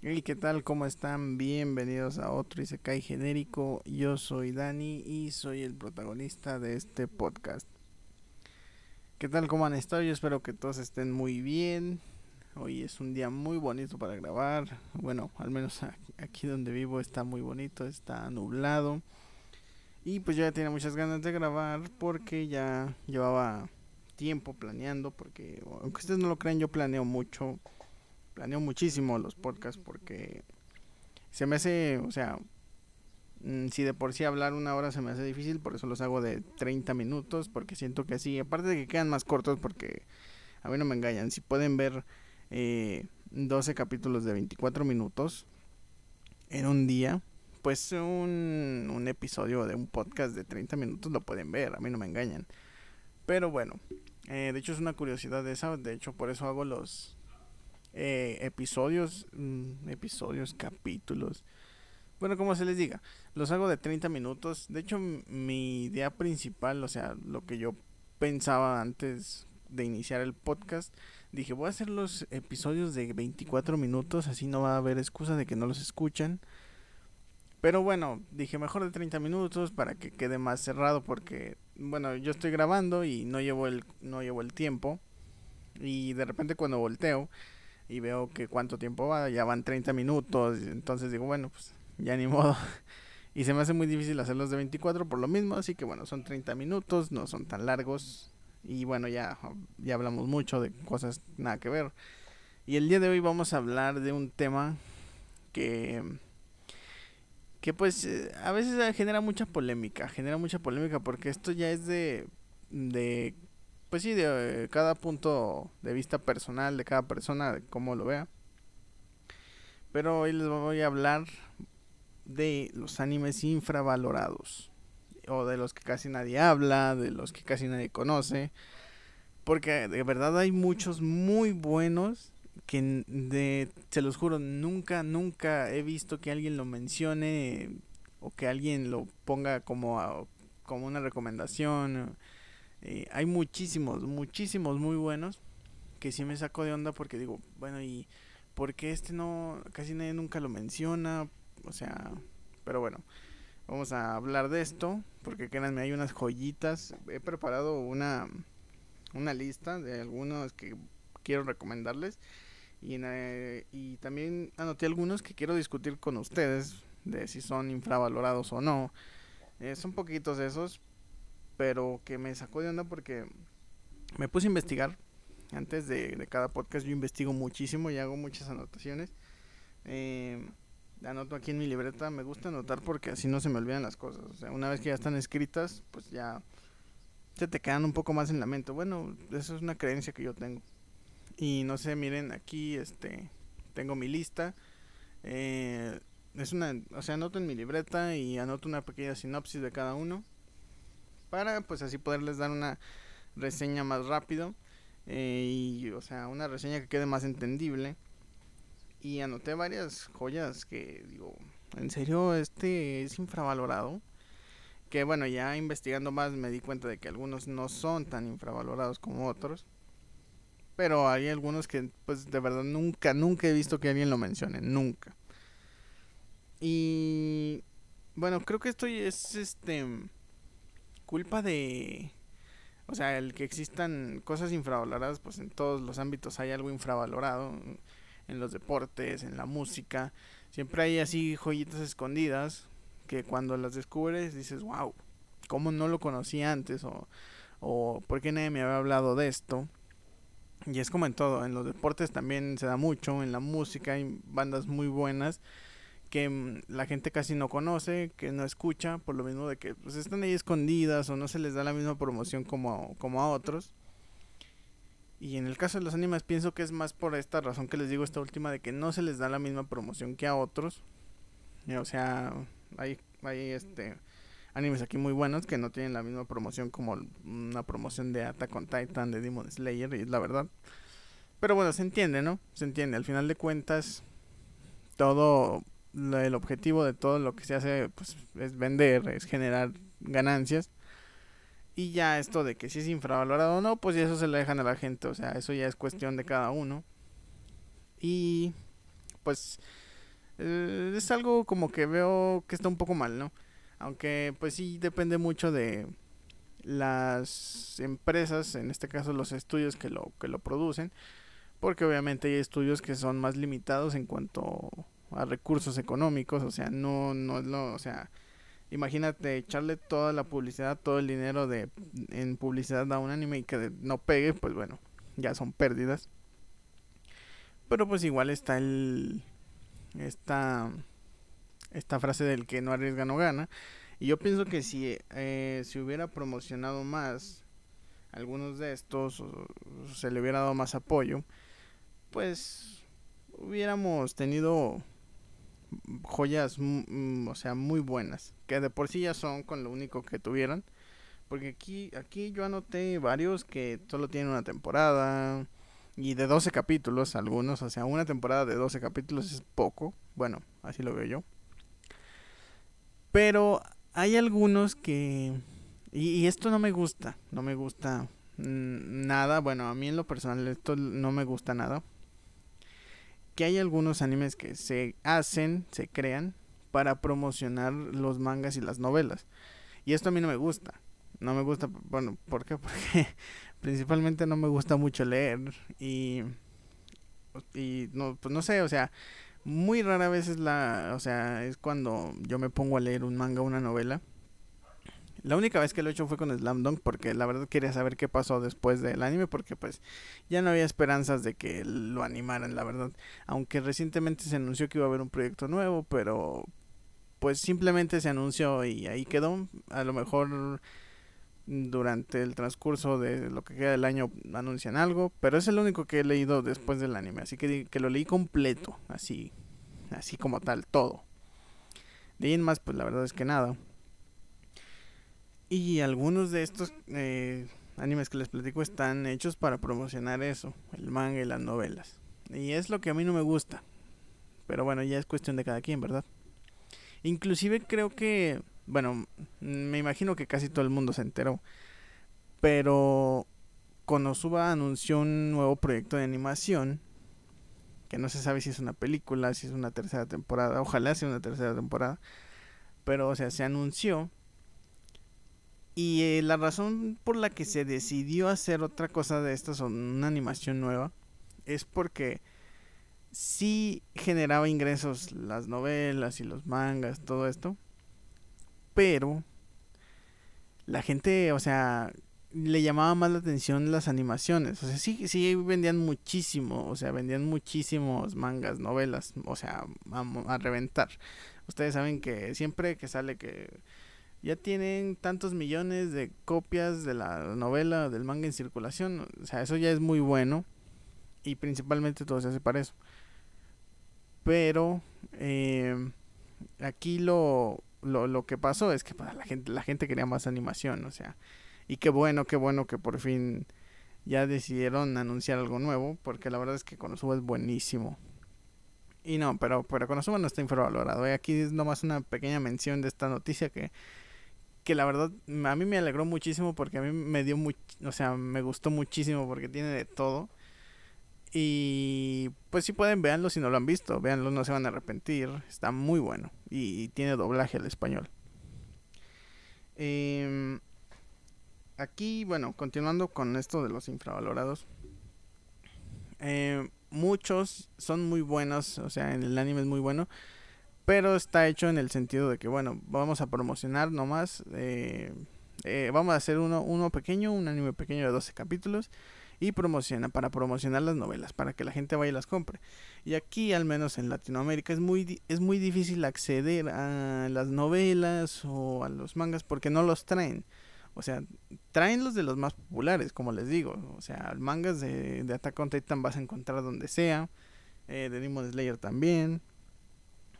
Hey, ¿qué tal? ¿Cómo están? Bienvenidos a otro Isekai genérico. Yo soy Dani y soy el protagonista de este podcast. ¿Qué tal? ¿Cómo han estado? Yo espero que todos estén muy bien. Hoy es un día muy bonito para grabar. Bueno, al menos aquí donde vivo está muy bonito, está nublado. Y pues yo ya tenía muchas ganas de grabar porque ya llevaba tiempo planeando. Porque aunque ustedes no lo crean, yo planeo mucho planeo muchísimo los podcasts porque se me hace, o sea, mm, si de por sí hablar una hora se me hace difícil, por eso los hago de 30 minutos, porque siento que así, aparte de que quedan más cortos, porque a mí no me engañan, si pueden ver eh, 12 capítulos de 24 minutos en un día, pues un, un episodio de un podcast de 30 minutos lo pueden ver, a mí no me engañan. Pero bueno, eh, de hecho es una curiosidad esa, de hecho por eso hago los, eh, episodios, mm, episodios, capítulos. Bueno, como se les diga, los hago de 30 minutos. De hecho, mi idea principal, o sea, lo que yo pensaba antes de iniciar el podcast, dije, voy a hacer los episodios de 24 minutos, así no va a haber excusa de que no los escuchan. Pero bueno, dije mejor de 30 minutos para que quede más cerrado porque bueno, yo estoy grabando y no llevo el no llevo el tiempo y de repente cuando volteo y veo que cuánto tiempo va, ya van 30 minutos, entonces digo, bueno, pues ya ni modo. Y se me hace muy difícil hacerlos de 24 por lo mismo, así que bueno, son 30 minutos, no son tan largos. Y bueno, ya, ya hablamos mucho de cosas nada que ver. Y el día de hoy vamos a hablar de un tema que que pues eh, a veces genera mucha polémica, genera mucha polémica porque esto ya es de de pues sí, de eh, cada punto de vista personal de cada persona, de cómo lo vea. Pero hoy les voy a hablar de los animes infravalorados. O de los que casi nadie habla, de los que casi nadie conoce. Porque de verdad hay muchos muy buenos que de, se los juro, nunca, nunca he visto que alguien lo mencione o que alguien lo ponga como, como una recomendación eh, hay muchísimos, muchísimos muy buenos que sí me saco de onda porque digo, bueno, ¿y por qué este no, casi nadie nunca lo menciona? O sea, pero bueno, vamos a hablar de esto porque créanme, hay unas joyitas. He preparado una, una lista de algunos que quiero recomendarles y, eh, y también anoté algunos que quiero discutir con ustedes de si son infravalorados o no. Eh, son poquitos esos, pero que me sacó de onda porque me puse a investigar. Antes de, cada podcast yo investigo muchísimo y hago muchas anotaciones. Eh, anoto aquí en mi libreta, me gusta anotar porque así no se me olvidan las cosas. O sea, una vez que ya están escritas, pues ya se te quedan un poco más en la mente. Bueno, eso es una creencia que yo tengo. Y no sé, miren, aquí este tengo mi lista. Eh, es una, o sea, anoto en mi libreta y anoto una pequeña sinopsis de cada uno para pues así poderles dar una reseña más rápido eh, y o sea una reseña que quede más entendible. Y anoté varias joyas que digo en serio este es infravalorado que bueno ya investigando más me di cuenta de que algunos no son tan infravalorados como otros. Pero hay algunos que pues de verdad nunca nunca he visto que alguien lo mencione nunca. Y bueno creo que esto es este culpa de... O sea, el que existan cosas infravaloradas, pues en todos los ámbitos hay algo infravalorado. En los deportes, en la música. Siempre hay así joyitas escondidas que cuando las descubres dices, wow, ¿cómo no lo conocía antes? O, o ¿por qué nadie me había hablado de esto? Y es como en todo, en los deportes también se da mucho, en la música hay bandas muy buenas que mm, la gente casi no conoce, que no escucha, por lo mismo de que pues están ahí escondidas o no se les da la misma promoción como, como a otros. Y en el caso de los animes pienso que es más por esta razón que les digo esta última de que no se les da la misma promoción que a otros. o sea, hay, hay este animes aquí muy buenos que no tienen la misma promoción como una promoción de Attack on Titan, de Demon Slayer, y es la verdad. Pero bueno, se entiende, ¿no? Se entiende. Al final de cuentas, todo el objetivo de todo lo que se hace pues, es vender, es generar ganancias. Y ya esto de que si es infravalorado o no, pues eso se lo dejan a la gente. O sea, eso ya es cuestión de cada uno. Y pues eh, es algo como que veo que está un poco mal, ¿no? Aunque pues sí depende mucho de las empresas, en este caso los estudios que lo, que lo producen, porque obviamente hay estudios que son más limitados en cuanto a recursos económicos, o sea, no, no, no o sea, imagínate echarle toda la publicidad, todo el dinero de en publicidad a un anime y que no pegue, pues bueno, ya son pérdidas. Pero pues igual está el esta esta frase del que no arriesga no gana. Y yo pienso que si eh, se hubiera promocionado más algunos de estos, se le hubiera dado más apoyo, pues hubiéramos tenido joyas, o sea, muy buenas, que de por sí ya son con lo único que tuvieron. Porque aquí, aquí yo anoté varios que solo tienen una temporada y de 12 capítulos, algunos, o sea, una temporada de 12 capítulos es poco, bueno, así lo veo yo. Pero hay algunos que... Y, esto no me gusta, no me gusta nada, bueno, a mí en lo personal esto no me gusta nada. Que hay algunos animes que se hacen, se crean para promocionar los mangas y las novelas. Y esto a mí no me gusta. No me gusta, bueno, ¿por qué? Porque principalmente no me gusta mucho leer y y no pues no sé, o sea, muy rara vez es la, o sea, es cuando yo me pongo a leer un manga o una novela. La única vez que lo he hecho fue con Slam Dunk porque la verdad quería saber qué pasó después del anime porque pues ya no había esperanzas de que lo animaran, la verdad. Aunque recientemente se anunció que iba a haber un proyecto nuevo, pero pues simplemente se anunció y ahí quedó. A lo mejor durante el transcurso de lo que queda del año anuncian algo, pero es el único que he leído después del anime, así que, que lo leí completo, así, así como tal, todo. De ahí en más, pues la verdad es que nada. Y algunos de estos eh, animes que les platico están hechos para promocionar eso, el manga y las novelas. Y es lo que a mí no me gusta. Pero bueno, ya es cuestión de cada quien, ¿verdad? Inclusive creo que bueno, me imagino que casi todo el mundo se enteró. Pero Konosuba anunció un nuevo proyecto de animación. Que no se sabe si es una película, si es una tercera temporada. Ojalá sea una tercera temporada. Pero, o sea, se anunció. Y eh, la razón por la que se decidió hacer otra cosa de estas, una animación nueva, es porque sí generaba ingresos las novelas y los mangas, todo esto pero la gente, o sea, le llamaba más la atención las animaciones. O sea, sí, sí vendían muchísimo, o sea, vendían muchísimos mangas, novelas, o sea, a, reventar. Ustedes saben que siempre que sale que ya tienen tantos millones de copias de la novela, del manga en circulación, o sea, eso ya es muy bueno y principalmente todo se hace para eso. Pero eh, aquí lo lo, lo que pasó es que pues, la gente la gente quería más animación, o sea, y qué bueno, qué bueno que por fin ya decidieron anunciar algo nuevo, porque la verdad es que Konosuba es buenísimo. Y no, pero, pero Konosuba no está infravalorado. Y aquí es nomás una pequeña mención de esta noticia que, que la verdad a mí me alegró muchísimo porque a mí me dio mucho, o sea, me gustó muchísimo porque tiene de todo. Y pues si pueden, véanlo si no lo han visto, véanlo, no se van a arrepentir, está muy bueno y, tiene doblaje al español. Em, aquí, bueno, continuando con esto de los infravalorados, em, muchos son muy buenos, o sea, el anime es muy bueno, pero está hecho en el sentido de que, bueno, vamos a promocionar nomás, eh, eh, vamos a hacer uno, uno pequeño, un anime pequeño de 12 capítulos y promociona para promocionar las novelas, para que la gente vaya y las compre. Y aquí, al menos en Latinoamérica, es muy, es muy difícil acceder a las novelas o a los mangas porque no los traen. O sea, traen los de los más populares, como les digo. O sea, mangas de, de Attack on Titan vas a encontrar donde sea. Eh, de Demon Slayer también.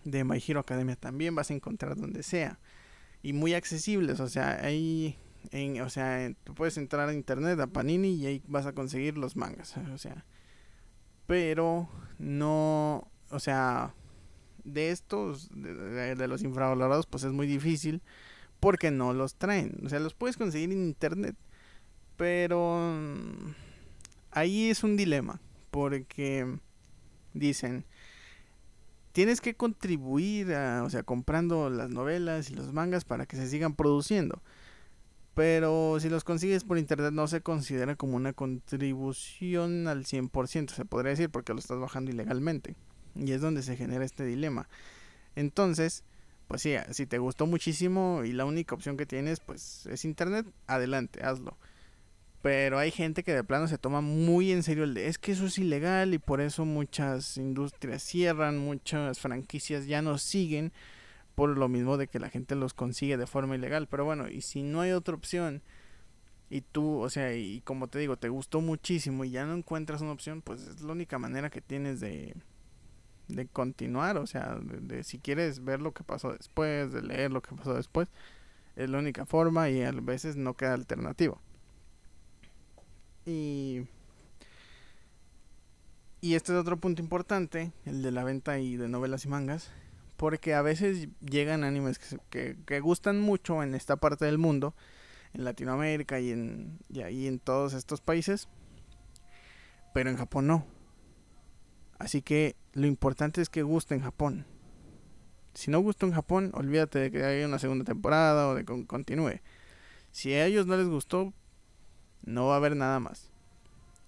De My Hero Academia también vas a encontrar donde sea. Y muy accesibles. O sea, hay en, o sea, tú puedes entrar a internet a Panini y ahí vas a conseguir los mangas, o sea, pero no, o sea, de estos, de, los infravalorados, pues es muy difícil porque no los traen, o sea, los puedes conseguir en internet, pero mm, ahí es un dilema, porque dicen, tienes que contribuir, a, o sea, comprando las novelas y los mangas para que se sigan produciendo. Pero si los consigues por internet no se considera como una contribución al 100%, se podría decir, porque lo estás bajando ilegalmente. Y es donde se genera este dilema. Entonces, pues sí, si te gustó muchísimo y la única opción que tienes pues es internet, adelante, hazlo. Pero hay gente que de plano se toma muy en serio el de es que eso es ilegal y por eso muchas industrias cierran, muchas franquicias ya no siguen por lo mismo de que la gente los consigue de forma ilegal. Pero bueno, y si no hay otra opción y tú, o sea, y como te digo, te gustó muchísimo y ya no encuentras una opción, pues es la única manera que tienes de, de continuar, o sea, de, si quieres ver lo que pasó después, de leer lo que pasó después, es la única forma y a veces no queda alternativa. Y, y este es otro punto importante, el de la venta y de novelas y mangas, porque a veces llegan animes que, que, gustan mucho en esta parte del mundo, en Latinoamérica y en, y ahí en todos estos países, pero en Japón no Así que lo importante es que guste en Japón. Si no gusta en Japón, olvídate de que haya una segunda temporada o de que continúe. Si a ellos no les gustó, no va a haber nada más.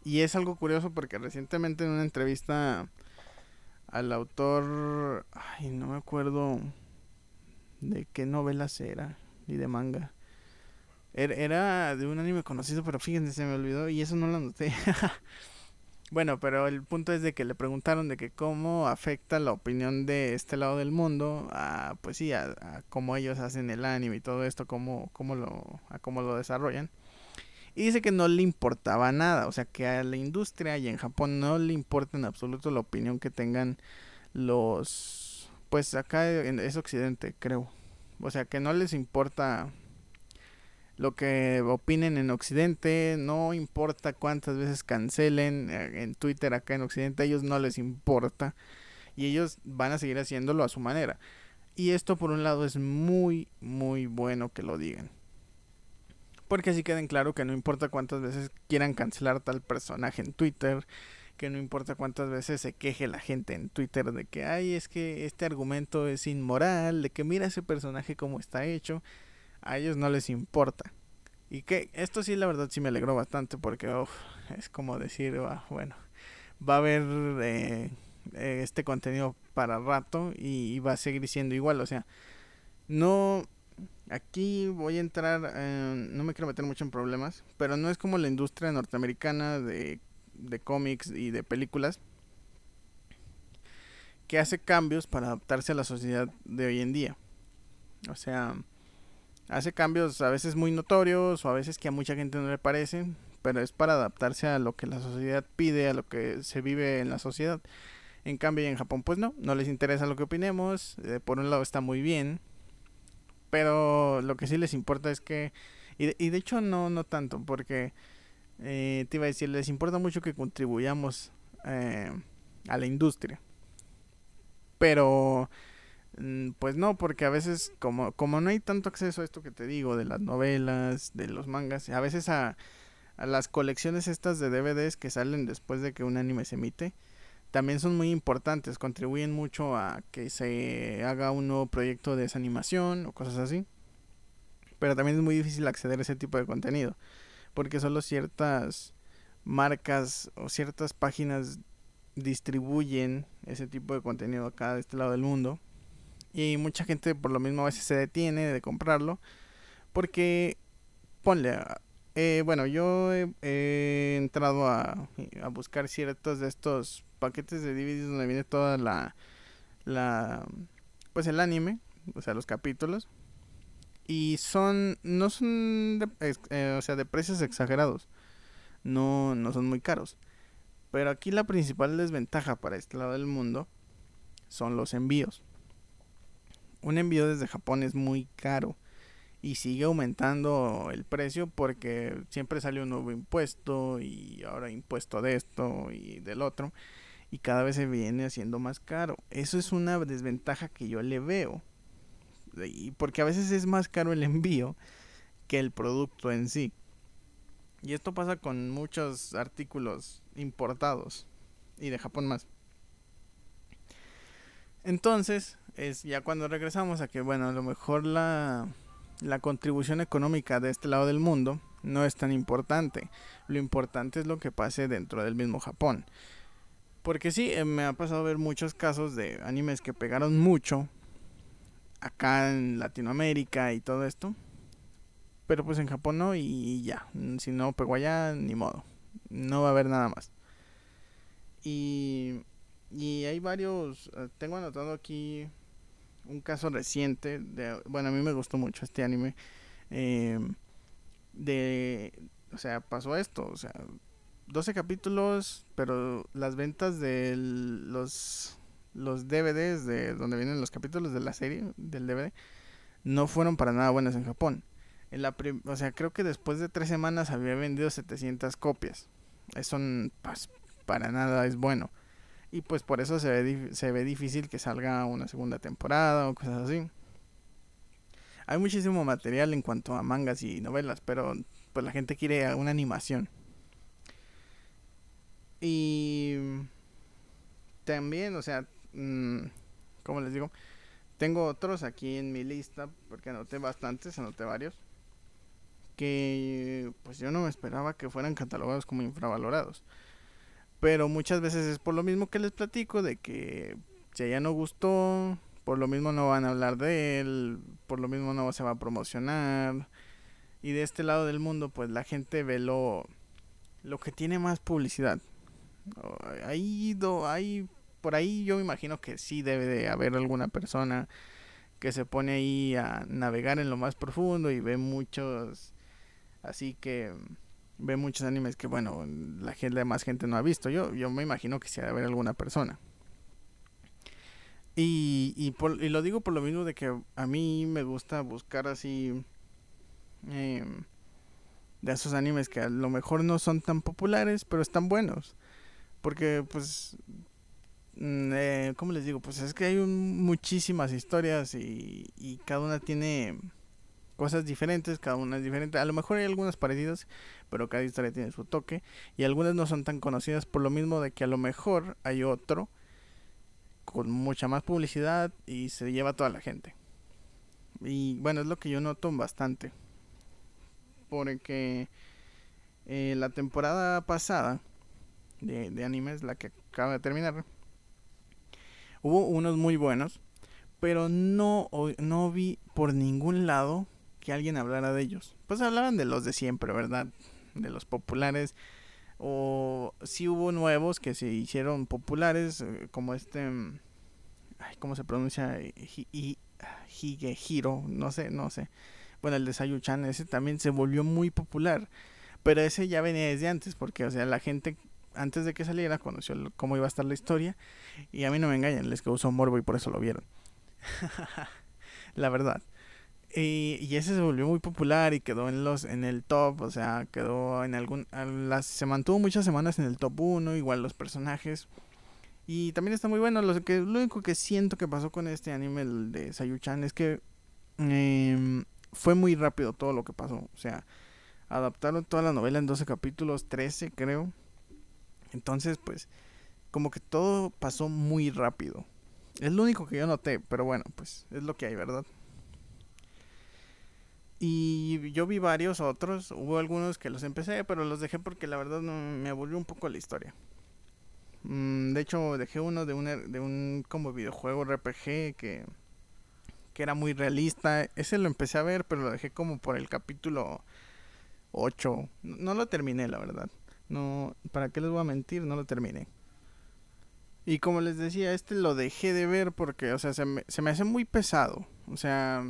Y es algo curioso porque recientemente en una entrevista al autor, ay, no me acuerdo de qué novelas era y de manga. Er, era de un anime conocido, pero fíjense, se me olvidó y eso no lo anoté. Bueno, pero el punto es de que le preguntaron de que cómo afecta la opinión de este lado del mundo a, pues sí, a, cómo ellos hacen el anime y todo esto, cómo, cómo lo, a cómo lo desarrollan. Y dice que no le importaba nada, o sea que a la industria y en Japón no le importa en absoluto la opinión que tengan los, pues acá es Occidente, creo. O sea que no les importa lo que opinen en Occidente, no importa cuántas veces cancelen eh, en Twitter acá en Occidente, a ellos no les importa y ellos van a seguir haciéndolo a su manera. Y esto por un lado es muy, muy bueno que lo digan. Porque así queden claro que no importa cuántas veces quieran cancelar tal personaje en Twitter, que no importa cuántas veces se queje la gente en Twitter de que, ay, es que este argumento es inmoral, de que mira ese personaje como está hecho a ellos no les importa. Y que esto sí, la verdad, sí me alegró bastante porque es como decir, ah, bueno, va a haber eh, eh, este contenido para rato y, va a seguir siendo igual. O sea, no, aquí voy a entrar, no me quiero meter mucho en problemas, pero no es como la industria norteamericana de, de cómics y de películas que hace cambios para adaptarse a la sociedad de hoy en día. O sea, hace cambios a veces muy notorios o a veces que a mucha gente no le parecen, pero es para adaptarse a lo que la sociedad pide, a lo que se vive en la sociedad. En cambio, en Japón, pues no, no les interesa lo que opinemos. Eh, por un lado está muy bien, pero lo que sí les importa es que, y de, hecho no, no tanto, porque eh, te iba a decir, les importa mucho que contribuyamos eh, a la industria. Pero Mm, pues no, porque a veces como, como no hay tanto acceso a esto que te digo, de las novelas, de los mangas, a veces a, a las colecciones estas de DVDs que salen después de que un anime se emite, también son muy importantes, contribuyen mucho a que se haga un nuevo proyecto de esa animación o cosas así. Pero también es muy difícil acceder a ese tipo de contenido, porque solo ciertas marcas o ciertas páginas distribuyen ese tipo de contenido acá de este lado del mundo y mucha gente por lo mismo a veces se detiene de comprarlo. Porque, ponle, eh, bueno, yo he, entrado a, a, buscar ciertos de estos paquetes de DVDs donde viene toda la, la, pues el anime, o sea, los capítulos. Y son, no son, eh, o sea, de precios exagerados. No, no son muy caros. Pero aquí la principal desventaja para este lado del mundo son los envíos un envío desde Japón es muy caro y sigue aumentando el precio porque siempre sale un nuevo impuesto y ahora impuesto de esto y del otro y cada vez se viene haciendo más caro. Eso es una desventaja que yo le veo. Y porque a veces es más caro el envío que el producto en sí. Y esto pasa con muchos artículos importados y de Japón más. Entonces, es ya cuando regresamos a que, bueno, a lo mejor la, la contribución económica de este lado del mundo no es tan importante. Lo importante es lo que pase dentro del mismo Japón. Porque sí, eh, me ha pasado ver muchos casos de animes que pegaron mucho acá en Latinoamérica y todo esto. Pero pues en Japón no y ya. Si no pegó allá, ni modo. No va a haber nada más. Y, y hay varios, eh, tengo anotado aquí un caso reciente, de, bueno, a mí me gustó mucho este anime, eh, de, o sea, pasó esto, o sea, 12 capítulos, pero las ventas de los, los DVDs de donde vienen los capítulos de la serie, del DVD, no fueron para nada buenas en Japón. En la o sea, creo que después de tres semanas había vendido 700 copias. Eso pues, para nada es bueno. Y pues por eso se ve, se ve difícil que salga una segunda temporada o cosas así. Hay muchísimo material en cuanto a mangas y novelas, pero pues la gente quiere una animación. Y también, o sea, mmm, como les digo, tengo otros aquí en mi lista, porque anoté bastantes, anoté varios, que pues yo no me esperaba que fueran catalogados como infravalorados. Pero muchas veces es por lo mismo que les platico, de que si ya no gustó, por lo mismo no van a hablar de él, por lo mismo no se va a promocionar. Y de este lado del mundo, pues la gente ve lo, lo que tiene más publicidad. Ahí, ahí, por ahí yo me imagino que sí debe de haber alguna persona que se pone ahí a navegar en lo más profundo y ve muchos, así que ve muchos animes que, bueno, la gente, más gente no ha visto. Yo, yo me imagino que sí ha de haber alguna persona. Y, y, por, y, lo digo por lo mismo de que a mí me gusta buscar así em, de esos animes que a lo mejor no son tan populares, pero están buenos. Porque, pues, mm, eh, ¿cómo les digo? Pues es que hay muchísimas historias y, y cada una tiene cosas diferentes, cada una es diferente. A lo mejor hay algunas parecidas, pero cada historia tiene su toque. Y algunas no son tan conocidas por lo mismo de que a lo mejor hay otro con mucha más publicidad y se lleva toda la gente. Y bueno, es lo que yo noto bastante. Porque eh, la temporada pasada de, de animes, la que acaba de terminar, hubo unos muy buenos, pero no, no vi por ningún lado que alguien hablara de ellos. Pues hablaban de los de siempre, ¿verdad? De los populares. O si hubo nuevos que se hicieron populares, eh, como este... Mm, ¿Cómo se pronuncia? Higehiro, no sé, no sé. Bueno, el de Sayuchan, ese también se volvió muy popular. Pero ese ya venía desde antes, porque, o sea, la gente antes de que saliera conoció cómo iba a estar la historia. Y a mí no me engañan, les causó morbo y por eso lo vieron. la verdad. Y, ese se volvió muy popular y quedó en los en el top, o sea, quedó en algún las, se mantuvo muchas semanas en el top 1, igual los personajes. Y también está muy bueno, lo que lo único que siento que pasó con este anime de Sayuchan es que em, fue muy rápido todo lo que pasó, o sea, adaptaron toda la novela en 12 capítulos, 13 creo. Entonces, pues como que todo pasó muy rápido. Es lo único que yo noté, pero bueno, pues es lo que hay, ¿verdad? Y yo vi varios otros, hubo algunos que los empecé, pero los dejé porque la verdad me aburrió un poco la historia. Mm, de hecho, dejé uno de un, de un como videojuego RPG que, que era muy realista. Ese lo empecé a ver, pero lo dejé como por el capítulo 8. No lo terminé, la verdad. No, ¿para qué les voy a mentir? No lo terminé. Y como les decía, este lo dejé de ver porque, o sea, se me, se me hace muy pesado. O sea,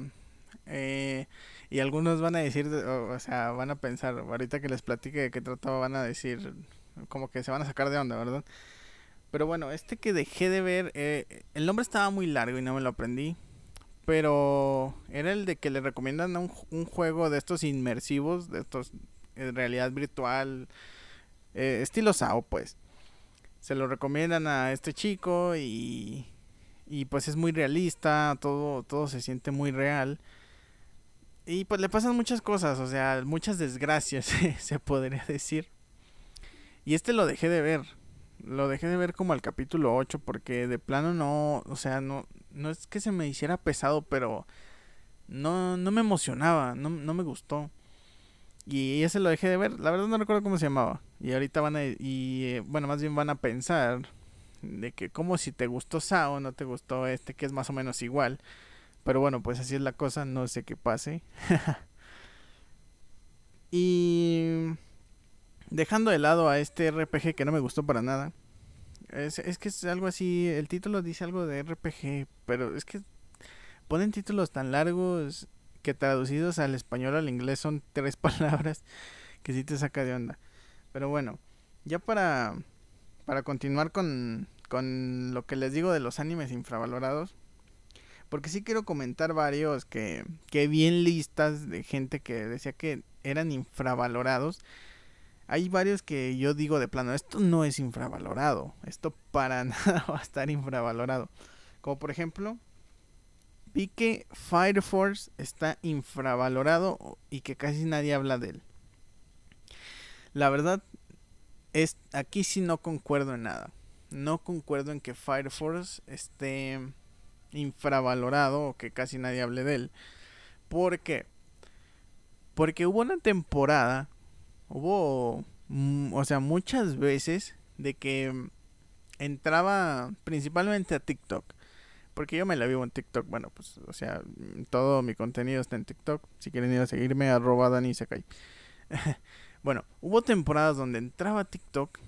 eh, y algunos van a decir, o, sea, van a pensar, ahorita que les platique de qué trataba, van a decir, como que se van a sacar de onda, ¿verdad? Pero bueno, este que dejé de ver, eh, el nombre estaba muy largo y no me lo aprendí. Pero era el de que le recomiendan un, un juego de estos inmersivos, de estos en realidad virtual, eh, estilo SAO, pues. Se lo recomiendan a este chico y, y pues es muy realista, todo, todo se siente muy real. Y pues le pasan muchas cosas, o sea, muchas desgracias, se podría decir. Y este lo dejé de ver. Lo dejé de ver como al capítulo 8 porque de plano no, o sea, no, no es que se me hiciera pesado, pero no, no me emocionaba, no, no me gustó. Y ese lo dejé de ver, la verdad no recuerdo cómo se llamaba. Y ahorita van a, y eh, bueno, más bien van a pensar de que como si te gustó Sao, no te gustó este, que es más o menos igual. Pero bueno, pues así es la cosa, no sé qué pase. y dejando de lado a este RPG que no me gustó para nada. Es, es que es algo así, el título dice algo de RPG, pero es que ponen títulos tan largos que traducidos al español al inglés son tres palabras que sí te saca de onda. Pero bueno, ya para, para continuar con, con lo que les digo de los animes infravalorados, porque sí quiero comentar varios que, que vi en listas de gente que decía que eran infravalorados. Hay varios que yo digo de plano, esto no es infravalorado, esto para nada va a estar infravalorado. Como por ejemplo, vi que Fire Force está infravalorado y que casi nadie habla de él. La verdad, es, aquí sí no concuerdo en nada. No concuerdo en que Fire Force esté infravalorado o que casi nadie hable de él. ¿Por qué? Porque hubo una temporada, hubo, mm, o sea, muchas veces de que entraba principalmente a TikTok porque yo me la vivo en TikTok. Bueno, pues, o sea, todo mi contenido está en TikTok. Si quieren ir a seguirme, arroba Dani cae. bueno, hubo temporadas donde entraba TikTok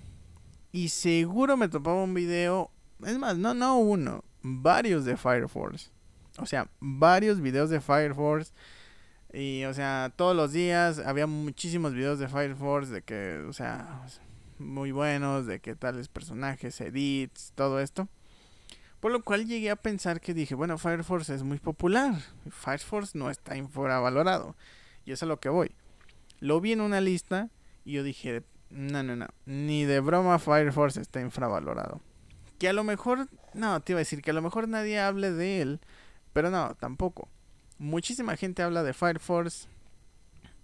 y seguro me topaba un video. Es más, no, no uno, varios de Fire Force. O sea, varios videos de Fire Force. Y, o sea, todos los días había muchísimos videos de Fire Force de que, o sea, muy buenos, de que tales personajes, edits, todo esto. Por lo cual llegué a pensar que dije, bueno, Fire Force es muy popular. Fire Force no está infravalorado. Y eso es a lo que voy. Lo vi en una lista y yo dije, no, no, no. Ni de broma Fire Force está infravalorado. Que a lo mejor, no, te iba a decir que a lo mejor nadie hable de él. Pero no, tampoco. Muchísima gente habla de Fire Force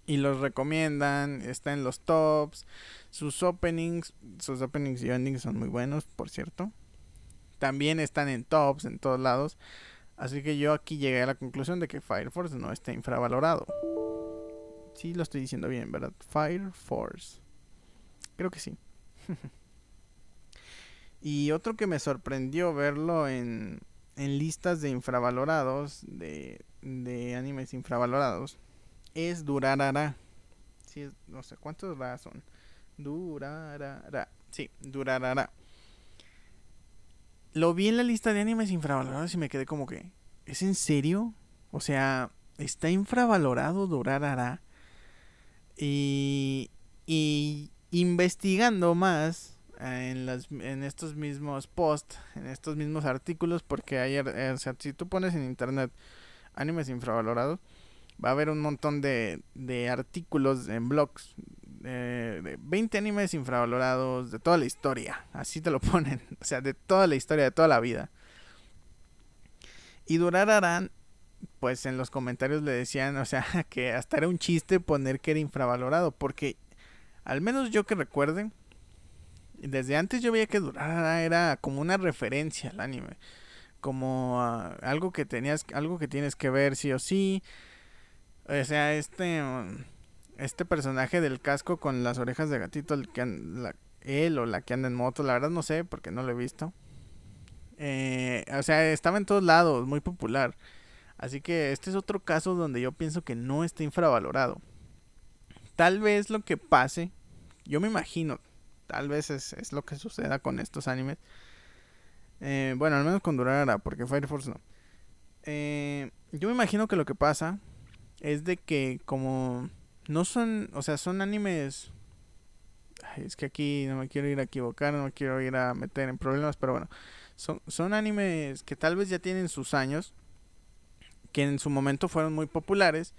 y los recomiendan, está en los tops, sus openings, sus openings y endings son muy buenos, por cierto también están en tops en todos lados. Así que yo aquí llegué a la conclusión de que Fire Force no está infravalorado. Sí, lo estoy diciendo bien, ¿verdad? Fire Force. Creo que sí. y otro que me sorprendió verlo en, en listas de infravalorados, de, de animes infravalorados, es Durarara. Sí, no sé cuántos ra son. Durarara. Sí, Durarara lo vi en la lista de animes infravalorados y me quedé como que, ¿es en serio? O sea, está infravalorado Durarara. Y, y investigando más eh, en, las, en estos mismos posts, en estos mismos artículos, porque ayer, eh, o sea, si tú pones en internet animes infravalorados, va a haber un montón de, de artículos en blogs eh, de 20 animes infravalorados de toda la historia. Así te lo ponen. O sea, de toda la historia, de toda la vida. Y Durararán, pues en los comentarios le decían, o sea, que hasta era un chiste poner que era infravalorado. Porque, al menos yo que recuerden, desde antes yo veía que Durarara era como una referencia al anime. Como ah, algo que tenías, algo que tienes que ver sí o sí. O sea, este este personaje del casco con las orejas de gatito, el que él o la que anda en moto, la verdad no sé porque no lo he visto. Eh, o sea, estaba en todos lados, muy popular. Así que este es otro caso donde yo pienso que no está infravalorado. Tal vez lo que pase, yo me imagino, tal vez es, lo que suceda con estos animes. Eh, bueno, al menos con Durara, porque Fire Force no. Eh, yo me imagino que lo que pasa es de que como no son, o sea, son animes. es que aquí no me quiero ir a equivocar, no me quiero ir a meter en problemas, pero bueno, son, son animes que tal vez ya tienen sus años, que en su momento fueron muy populares.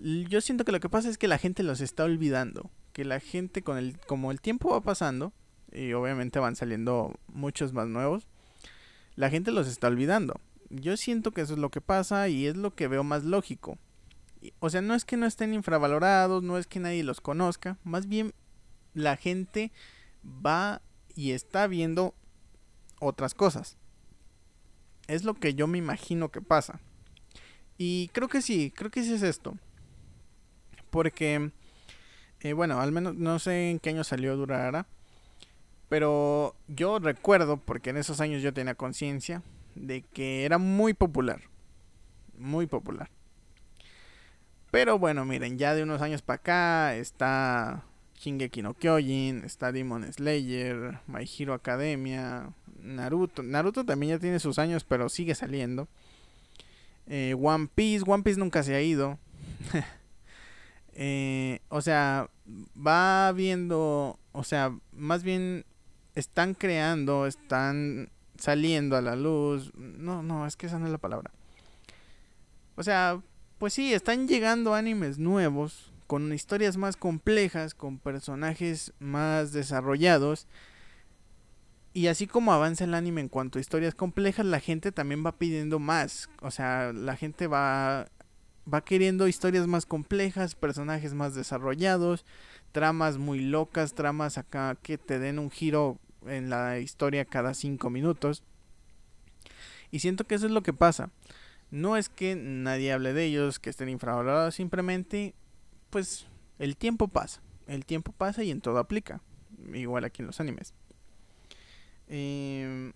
Yo siento que lo que pasa es que la gente los está olvidando, que la gente con el como el tiempo va pasando y obviamente van saliendo muchos más nuevos, la gente los está olvidando. Yo siento que eso es lo que pasa y es lo que veo más lógico o sea, no es que no estén infravalorados, no es que nadie los conozca, más bien la gente va y está viendo otras cosas. Es lo que yo me imagino que pasa. Y creo que sí, creo que sí es esto. Porque, eh, bueno, al menos no sé en qué año salió Durara. Pero yo recuerdo, porque en esos años yo tenía conciencia, de que era muy popular. Muy popular. Pero bueno, miren, ya de unos años para acá está Shingeki no Kyojin, está Demon Slayer, My Hero Academia, Naruto. Naruto también ya tiene sus años, pero sigue saliendo. Eh, One Piece, One Piece nunca se ha ido. Eh, o sea, va viendo, o sea, más bien están creando, están saliendo a la luz. No, no, es que esa no es la palabra. O sea, pues sí, están llegando animes nuevos, con historias más complejas, con personajes más desarrollados. Y así como avanza el anime en cuanto a historias complejas, la gente también va pidiendo más. O sea, la gente va, va queriendo historias más complejas, personajes más desarrollados, tramas muy locas, tramas acá que te den un giro en la historia cada cinco minutos. Y siento que eso es lo que pasa. No es que nadie hable de ellos, que estén infravalorados, simplemente, pues, el tiempo pasa. El tiempo pasa y en todo aplica. Igual aquí en los animes. Em,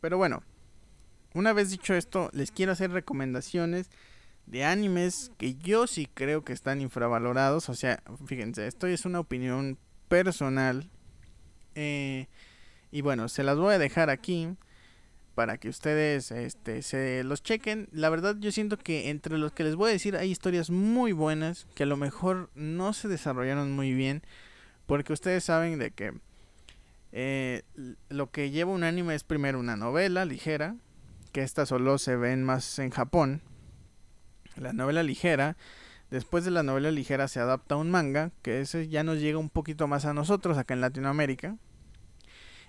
pero bueno, una vez dicho esto, les quiero hacer recomendaciones de animes que yo sí creo que están infravalorados. O sea, fíjense, esto es una opinión personal. Eh, y bueno, se las voy a dejar aquí para que ustedes este, se los chequen. La verdad yo siento que entre los que les voy a decir hay historias muy buenas que a lo mejor no se desarrollaron muy bien porque ustedes saben de que eh, lo que lleva un anime es primero una novela ligera, que esta solo se ven más en Japón. La novela ligera, después de la novela ligera se adapta a un manga, que ese ya nos llega un poquito más a nosotros acá en Latinoamérica.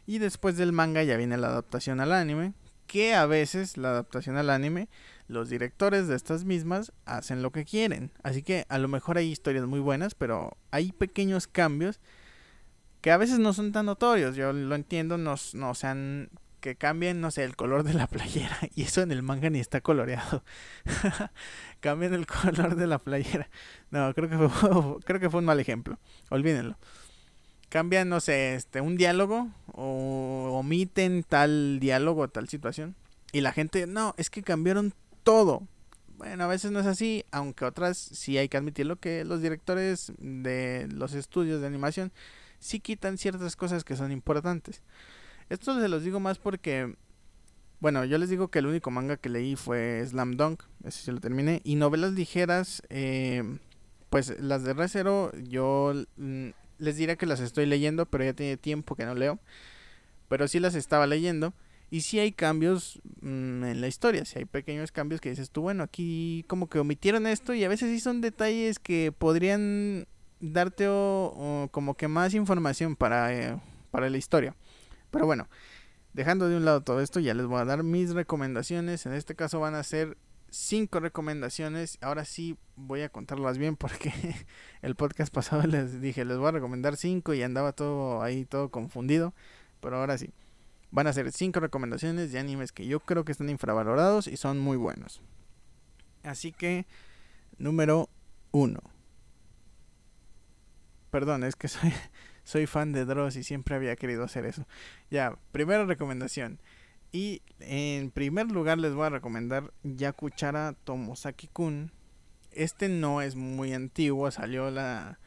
Y después del manga ya viene la adaptación al anime, que a veces la adaptación al anime, los directores de estas mismas hacen lo que quieren. Así que a lo mejor hay historias muy buenas, pero hay pequeños cambios que a veces no son tan notorios. Yo lo entiendo, no, no sean que cambien, no sé, el color de la playera. Y eso en el manga ni está coloreado. Cambien el color de la playera. No, creo que fue, creo que fue un mal ejemplo. Olvídenlo cambian, no sé, este, un diálogo o omiten tal diálogo, tal situación. Y la gente, no, es que cambiaron todo. Bueno, a veces no es así, aunque otras sí hay que admitirlo que los directores de los estudios de animación sí quitan ciertas cosas que son importantes. Esto se los digo más porque, bueno, yo les digo que el único manga que leí fue Slam Dunk, ese sí lo terminé, y novelas ligeras, eh, pues las de Recero yo mm, les diré que las estoy leyendo, pero ya tiene tiempo que no leo. Pero sí las estaba leyendo. Y sí hay cambios mm, en la historia, sí hay pequeños cambios que dices tú, bueno, aquí como que omitieron esto y a veces sí son detalles que podrían darte como que más información para, eh, para la historia. Pero bueno, dejando de un lado todo esto, ya les voy a dar mis recomendaciones. En este caso van a ser cinco recomendaciones. Ahora sí voy a contarlas bien porque el podcast pasado les dije, les voy a recomendar cinco y andaba todo ahí todo confundido. Pero ahora sí. Van a ser cinco recomendaciones de animes que yo creo que están infravalorados y son muy buenos. Así que, número uno. Perdón, es que soy, fan de Dross y siempre había querido hacer eso. Ya, primera recomendación. Y en primer lugar les voy a recomendar Yakuchara Tomosaki-kun. Este no es muy antiguo, salió la,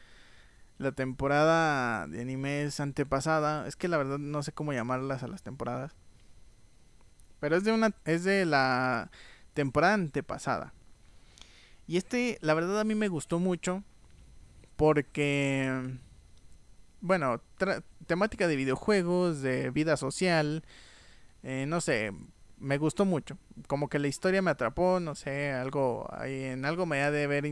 la temporada de animes antepasada. Es que la verdad no sé cómo llamarlas a las temporadas. Pero es de una es de la temporada antepasada. Y este, la verdad a mí me gustó mucho porque bueno, temática de videojuegos, de vida social, eh, no sé, me gustó mucho. Como que la historia me atrapó, no sé, algo, en algo me ha de haber,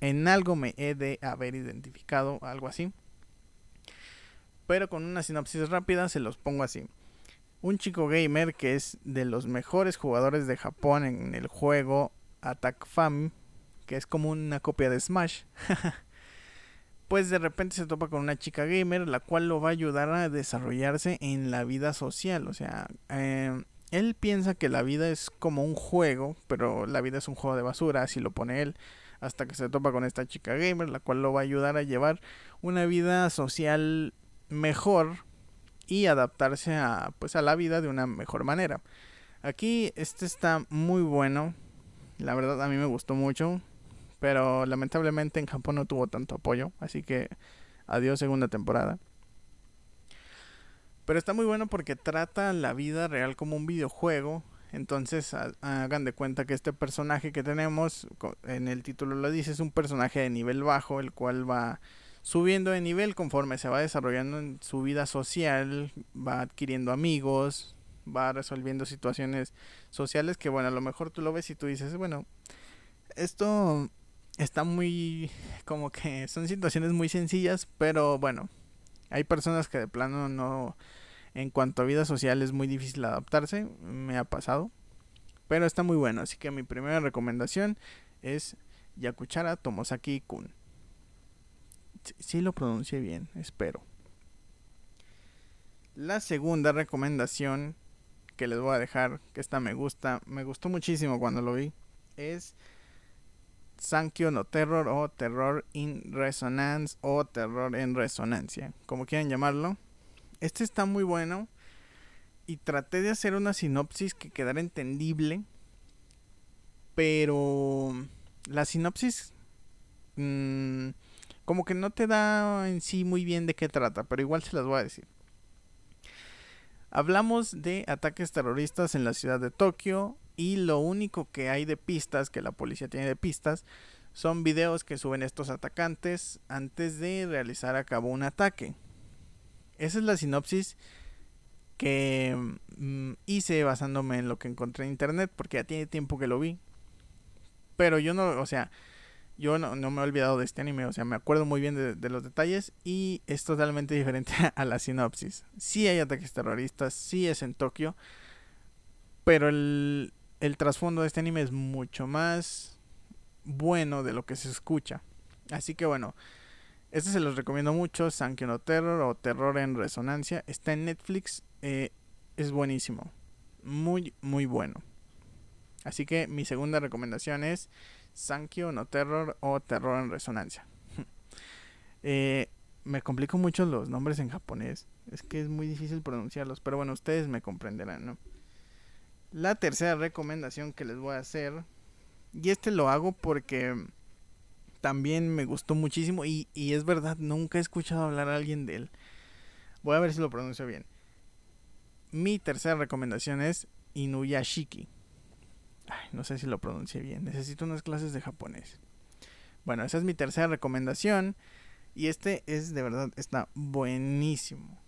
en algo me he de haber identificado, algo así. Pero con una sinopsis rápida se los pongo así. Un chico gamer que es de los mejores jugadores de Japón en el juego Attack Fam, que es como una copia de Smash. pues de repente se topa con una chica gamer, la cual lo va a ayudar a desarrollarse en la vida social. O sea, eh, él piensa que la vida es como un juego, pero la vida es un juego de basura, así lo pone él, hasta que se topa con esta chica gamer, la cual lo va a ayudar a llevar una vida social mejor y adaptarse a pues a la vida de una mejor manera. Aquí este está muy bueno. La verdad a mí me gustó mucho, pero lamentablemente en Japón no tuvo tanto apoyo, así que adiós segunda temporada. Pero está muy bueno porque trata la vida real como un videojuego. Entonces hagan de cuenta que este personaje que tenemos, en el título lo dice, es un personaje de nivel bajo, el cual va subiendo de nivel conforme se va desarrollando en su vida social, va adquiriendo amigos, va resolviendo situaciones sociales que bueno, a lo mejor tú lo ves y tú dices, bueno, esto está muy como que son situaciones muy sencillas, pero bueno, hay personas que de plano no en cuanto a vida social es muy difícil adaptarse, me ha pasado, pero está muy bueno, así que mi primera recomendación es Yakuchara Tomosaki Kun. Si lo pronuncié bien, espero. La segunda recomendación que les voy a dejar, que esta me gusta, me gustó muchísimo cuando lo vi, es Sankyo no Terror o Terror in Resonance o Terror en Resonancia, como quieran llamarlo. Este está muy bueno y traté de hacer una sinopsis que quedara entendible, pero la sinopsis mmm, como que no te da en sí muy bien de qué trata, pero igual se las voy a decir. Hablamos de ataques terroristas en la ciudad de Tokio y lo único que hay de pistas, que la policía tiene de pistas, son videos que suben estos atacantes antes de realizar a cabo un ataque. Esa es la sinopsis que mm, hice basándome en lo que encontré en internet, porque ya tiene tiempo que lo vi. Pero yo no, o sea, yo no, me he olvidado de este anime, o sea, me acuerdo muy bien de, los detalles y es totalmente diferente a la sinopsis. Sí hay ataques terroristas, sí es en Tokio, pero el, el trasfondo de este anime es mucho más bueno de lo que se escucha. Así que bueno, este se los recomiendo mucho, Sankyo no Terror o Terror en Resonancia. Está en Netflix, eh, es buenísimo, muy, muy bueno. Así que mi segunda recomendación es Sankyo no Terror o Terror en Resonancia. Eh, me complico mucho los nombres en japonés. Es que es muy difícil pronunciarlos. Pero bueno, ustedes me comprenderán, ¿no? La tercera recomendación que les voy a hacer. Y este lo hago porque también me gustó muchísimo. Y, y es verdad, nunca he escuchado hablar a alguien de él. Voy a ver si lo pronuncio bien. Mi tercera recomendación es Inuyashiki no sé si lo pronuncié bien. Necesito unas clases de japonés. Bueno, esa es mi tercera recomendación. Y este es de verdad, está buenísimo.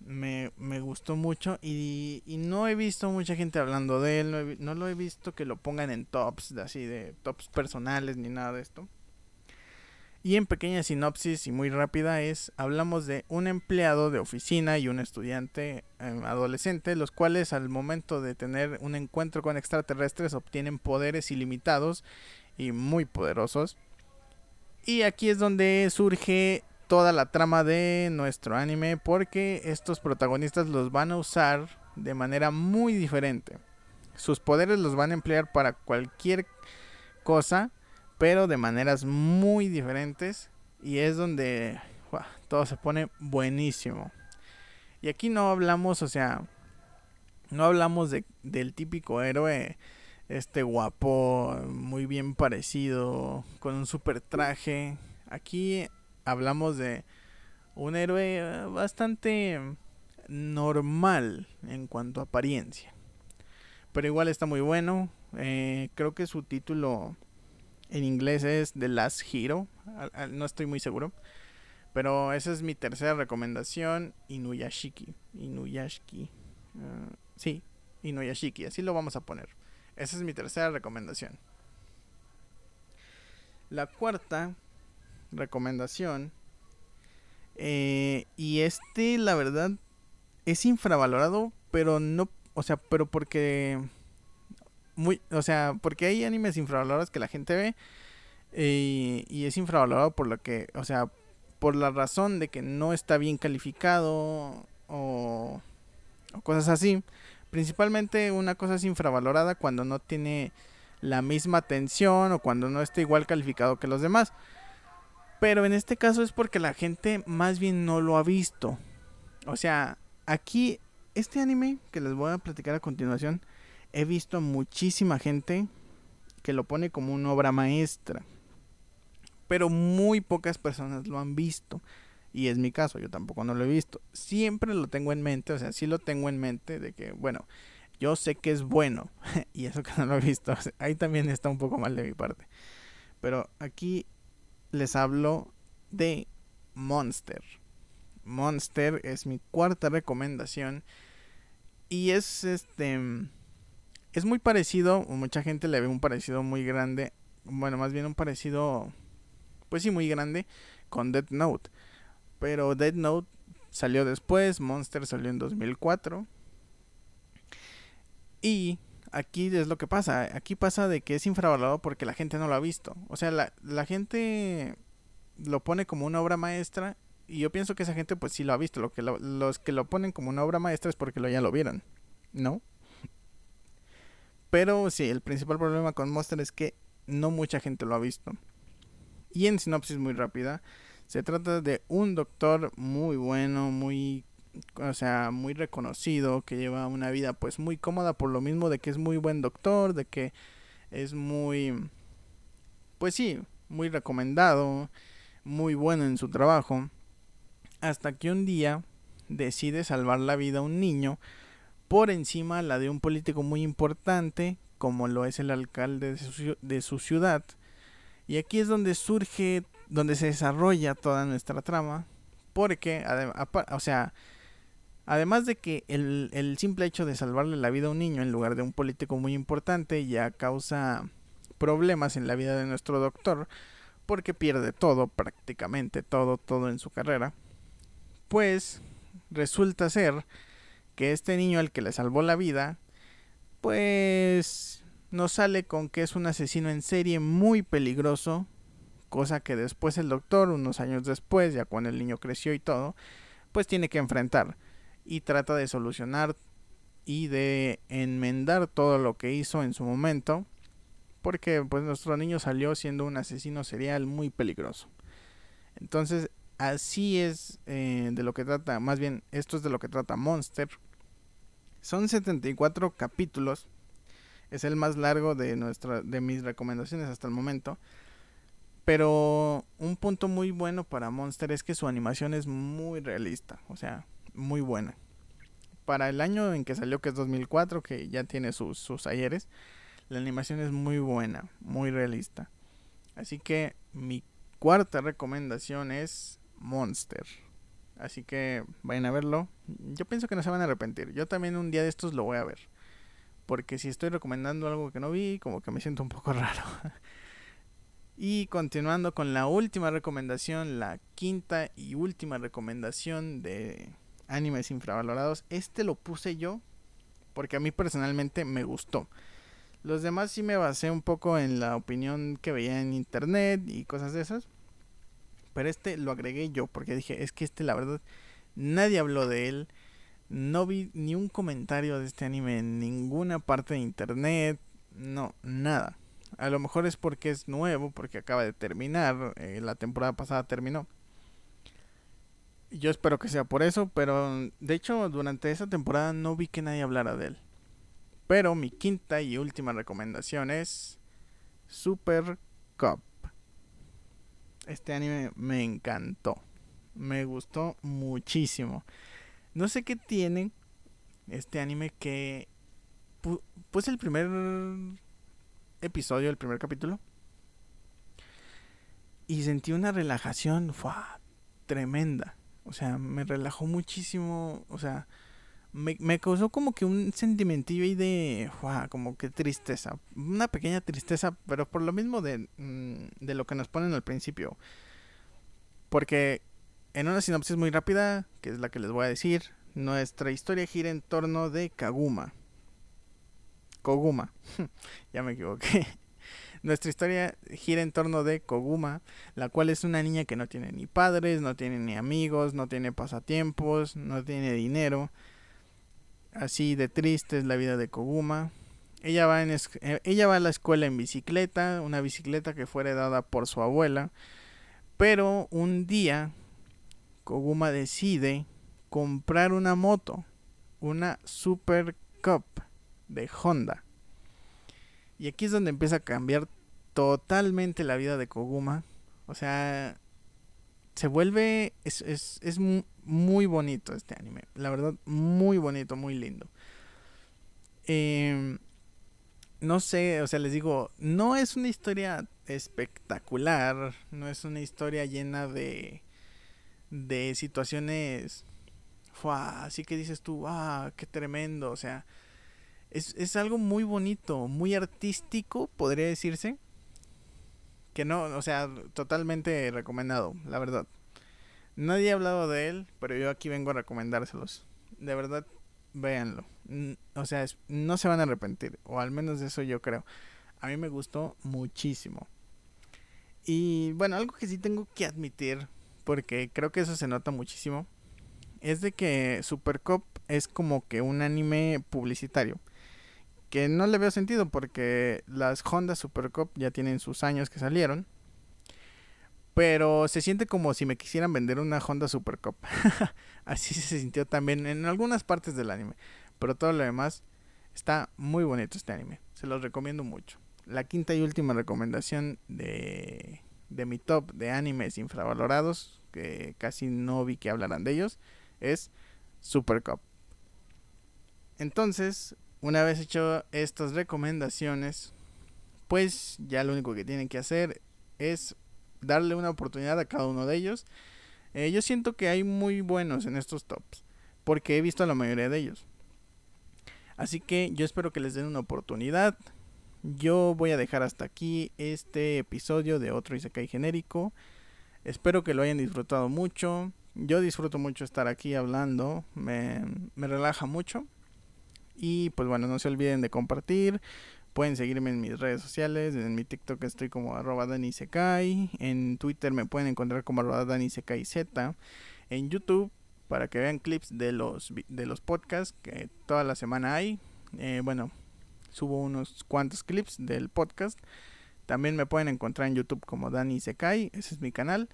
Me, gustó mucho y, no he visto mucha gente hablando de él. No, lo he visto que lo pongan en tops, así de tops personales ni nada de esto. Y en pequeña sinopsis y muy rápida es, hablamos de un empleado de oficina y un estudiante em, adolescente, los cuales al momento de tener un encuentro con extraterrestres obtienen poderes ilimitados y muy poderosos. Y aquí es donde surge toda la trama de nuestro anime porque estos protagonistas los van a usar de manera muy diferente. Sus poderes los van a emplear para cualquier cosa pero de maneras muy diferentes y es donde todo se pone buenísimo. Y aquí no hablamos, o sea, no hablamos de, del típico héroe, este guapo, muy bien parecido, con un super traje. Aquí hablamos de un héroe bastante normal en cuanto a apariencia. Pero igual está muy bueno. Eh, creo que su título en inglés es The Last Hero. No estoy muy seguro. Pero esa es mi tercera recomendación. Inuyashiki. Inuyashiki. Uh, sí, Inuyashiki. Así lo vamos a poner. Esa es mi tercera recomendación. La cuarta recomendación. Eh, y este, la verdad, es infravalorado. Pero no. O sea, pero porque muy, o sea, porque hay animes infravalorados que la gente ve y, y es infravalorado por lo que, o sea, por la razón de que no está bien calificado o, o cosas así. Principalmente una cosa es infravalorada cuando no tiene la misma atención o cuando no está igual calificado que los demás. Pero en este caso es porque la gente más bien no lo ha visto. O sea, aquí este anime que les voy a platicar a continuación, he visto muchísima gente que lo pone como una obra maestra. Pero muy pocas personas lo han visto. Y es mi caso, yo tampoco no lo he visto. Siempre lo tengo en mente, o sea, sí lo tengo en mente de que, bueno, yo sé que es bueno. y eso que no lo he visto. ahí también está un poco mal de mi parte. Pero aquí les hablo de Monster. Monster es mi cuarta recomendación. Y es este. Es muy parecido, mucha gente le ve un parecido muy grande. Bueno, más bien un parecido. Pues sí, muy grande con Dead Note. Pero Dead Note salió después, Monster salió en 2004. Y aquí es lo que pasa. Aquí pasa de que es infravalorado porque la gente no lo ha visto. O sea, la, gente lo pone como una obra maestra y yo pienso que esa gente pues sí lo ha visto. Lo que los que lo ponen como una obra maestra es porque ya lo vieron. ¿No? Pero sí, el principal problema con Monster es que no mucha gente lo ha visto. Y en sinopsis muy rápida, se trata de un doctor muy bueno, muy o sea, muy reconocido, que lleva una vida pues muy cómoda por lo mismo de que es muy buen doctor, de que es muy pues sí, muy recomendado, muy bueno en su trabajo hasta que un día decide salvar la vida a un niño por encima la de un político muy importante como lo es el alcalde de su, ciudad. Y aquí es donde surge, donde se desarrolla toda nuestra trama, porque, o sea, además de que el, simple hecho de salvarle la vida a un niño en lugar de un político muy importante ya causa problemas en la vida de nuestro doctor, porque pierde todo, prácticamente todo, todo en su carrera pues resulta ser que este niño al que le salvó la vida, pues nos sale con que es un asesino en serie muy peligroso, cosa que después el doctor, unos años después, ya cuando el niño creció y todo, pues tiene que enfrentar y trata de solucionar y de enmendar todo lo que hizo en su momento, porque pues nuestro niño salió siendo un asesino serial muy peligroso. Entonces así es eh, de lo que trata, más bien esto es de lo que trata Monster. Son 74 capítulos. Es el más largo de nuestra de mis recomendaciones hasta el momento. Pero un punto muy bueno para Monster es que su animación es muy realista, o sea, muy buena. Para el año en que salió, que es 2004, que ya tiene sus, sus ayeres, la animación es muy buena, muy realista. Así que mi cuarta recomendación es Monster. Así que vayan a verlo. Yo pienso que no se van a arrepentir. Yo también un día de estos lo voy a ver. Porque si estoy recomendando algo que no vi, como que me siento un poco raro. y continuando con la última recomendación, la quinta y última recomendación de animes infravalorados. Este lo puse yo porque a mí personalmente me gustó. Los demás sí me basé un poco en la opinión que veía en internet y cosas de esas. Pero este lo agregué yo porque dije, es que este la verdad nadie habló de él. No vi ni un comentario de este anime en ninguna parte de internet. No, nada. A lo mejor es porque es nuevo, porque acaba de terminar. Eh, la temporada pasada terminó. Yo espero que sea por eso, pero de hecho durante esa temporada no vi que nadie hablara de él. Pero mi quinta y última recomendación es Super Cup. Este anime me encantó. Me gustó muchísimo. No sé qué tiene este anime que... Pues el primer episodio, el primer capítulo. Y sentí una relajación tremenda. O sea, me relajó muchísimo. O sea, me, causó como que un sentimentillo ahí de, como que tristeza, una pequeña tristeza, pero por lo mismo de, mm, de lo que nos ponen al principio. Porque en una sinopsis muy rápida, que es la que les voy a decir, nuestra historia gira en torno de Kaguma. Koguma, ya me equivoqué. Nuestra historia gira en torno de Koguma, la cual es una niña que no tiene ni padres, no tiene ni amigos, no tiene pasatiempos, no tiene dinero. Así de triste es la vida de Koguma. Ella va, en eh, ella va a la escuela en bicicleta, una bicicleta que fue heredada por su abuela. Pero un día Koguma decide comprar una moto, una Super Cup de Honda. Y aquí es donde empieza a cambiar totalmente la vida de Koguma. O sea, se vuelve. Es, es, es muy bonito este anime. La verdad, muy bonito, muy lindo. Eh, no sé, o sea, les digo, no es una historia espectacular. No es una historia llena de. de situaciones. así que dices tú, ah, qué tremendo. O sea, es, es algo muy bonito, muy artístico, podría decirse. Que no, o sea, totalmente recomendado, la verdad. Nadie ha hablado de él, pero yo aquí vengo a recomendárselos. De verdad, véanlo. O sea, no se van a arrepentir, o al menos eso yo creo. A mí me gustó muchísimo. Y bueno, algo que sí tengo que admitir, porque creo que eso se nota muchísimo, es de que Super Cop es como que un anime publicitario que no le veo sentido porque las Honda Super Cup ya tienen sus años que salieron. Pero se siente como si me quisieran vender una Honda Super Cup. Así se sintió también en algunas partes del anime. Pero todo lo demás está muy bonito este anime. Se los recomiendo mucho. La quinta y última recomendación de, de mi top de animes infravalorados, que casi no vi que hablaran de ellos, es Super Cup. Entonces, una vez hecho estas recomendaciones, pues ya lo único que tienen que hacer es darle una oportunidad a cada uno de ellos. Eh, yo siento que hay muy buenos en estos tops, porque he visto a la mayoría de ellos. Así que yo espero que les den una oportunidad. Yo voy a dejar hasta aquí este episodio de otro Isekai genérico. Espero que lo hayan disfrutado mucho. Yo disfruto mucho estar aquí hablando, me, me relaja mucho. Y pues bueno, no se olviden de compartir. Pueden seguirme en mis redes sociales. En mi TikTok estoy como arroba danisekai. En Twitter me pueden encontrar como arroba danisekai En YouTube, para que vean clips de los, de los podcasts que toda la semana hay. Eh, bueno, subo unos cuantos clips del podcast. También me pueden encontrar en YouTube como Dani Sekai, ese es mi canal.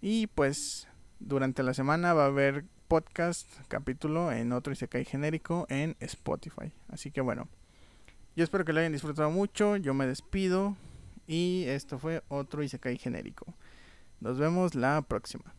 Y pues durante la semana va a haber podcast capítulo en otro Isekai genérico en Spotify. Así que bueno, yo espero que lo hayan disfrutado mucho. Yo me despido y esto fue otro Isekai genérico. Nos vemos la próxima.